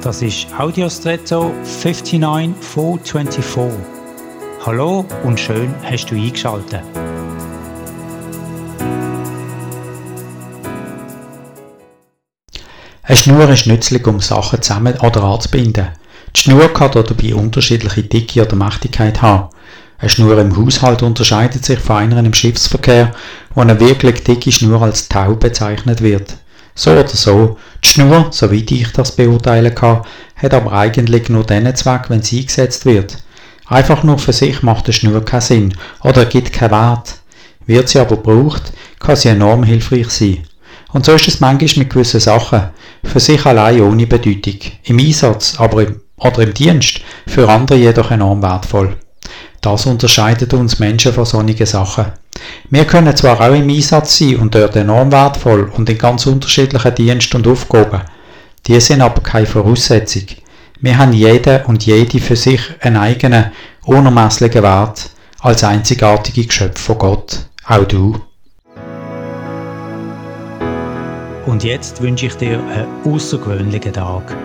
Das ist Audiostretto 59424. Hallo und schön hast du eingeschaltet. Eine Schnur ist nützlich, um Sachen zusammen oder anzubinden. Die Schnur kann dabei unterschiedliche Dicke oder Mächtigkeit haben. Eine Schnur im Haushalt unterscheidet sich von einer im Schiffsverkehr, wo eine wirklich dicke Schnur als Tau bezeichnet wird. So oder so, die Schnur, soweit ich das beurteilen kann, hat aber eigentlich nur den Zweck, wenn sie eingesetzt wird. Einfach nur für sich macht eine Schnur keinen Sinn oder gibt keinen Wert. Wird sie aber gebraucht, kann sie enorm hilfreich sein. Und so ist es manchmal mit gewissen Sachen, für sich allein ohne Bedeutung, im Einsatz aber im, oder im Dienst, für andere jedoch enorm wertvoll. Das unterscheidet uns Menschen von solchen Sachen. Wir können zwar auch im Einsatz sein und dort enorm wertvoll und in ganz unterschiedlichen Diensten und Aufgaben. Die sind aber keine Voraussetzung. Wir haben jede und jede für sich einen eigenen, unermesslichen Wert als einzigartige Geschöpfe von Gott. Auch du. Und jetzt wünsche ich dir einen außergewöhnlichen Tag.